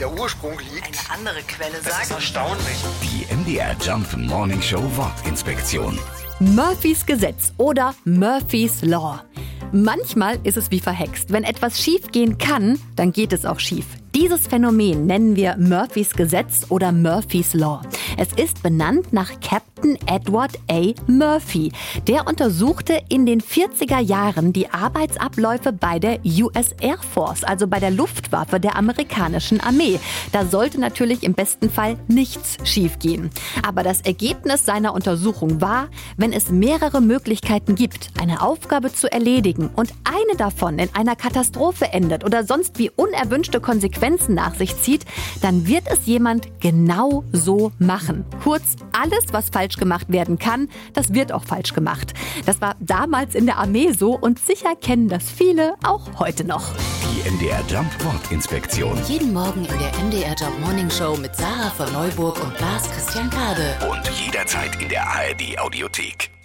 der Ursprung liegt. Eine andere Quelle Das ist sagt, erstaunlich. Die MDR Jump Morning Show Wortinspektion. Murphys Gesetz oder Murphys Law. Manchmal ist es wie verhext. Wenn etwas schief gehen kann, dann geht es auch schief. Dieses Phänomen nennen wir Murphys Gesetz oder Murphys Law. Es ist benannt nach Captain Edward A. Murphy. Der untersuchte in den 40er Jahren die Arbeitsabläufe bei der US Air Force, also bei der Luftwaffe der amerikanischen Armee. Da sollte natürlich im besten Fall nichts schiefgehen. Aber das Ergebnis seiner Untersuchung war, wenn es mehrere Möglichkeiten gibt, eine Aufgabe zu erledigen und eine davon in einer Katastrophe endet oder sonst wie unerwünschte Konsequenzen nach sich zieht, dann wird es jemand genau so machen. Kurz, alles, was falsch gemacht werden kann, das wird auch falsch gemacht. Das war damals in der Armee so und sicher kennen das viele auch heute noch. Die MDR Jump Wortinspektion. jeden Morgen in der MDR Job Morning Show mit Sarah von Neuburg und Lars Christian Kade. Und jederzeit in der ARD Audiothek.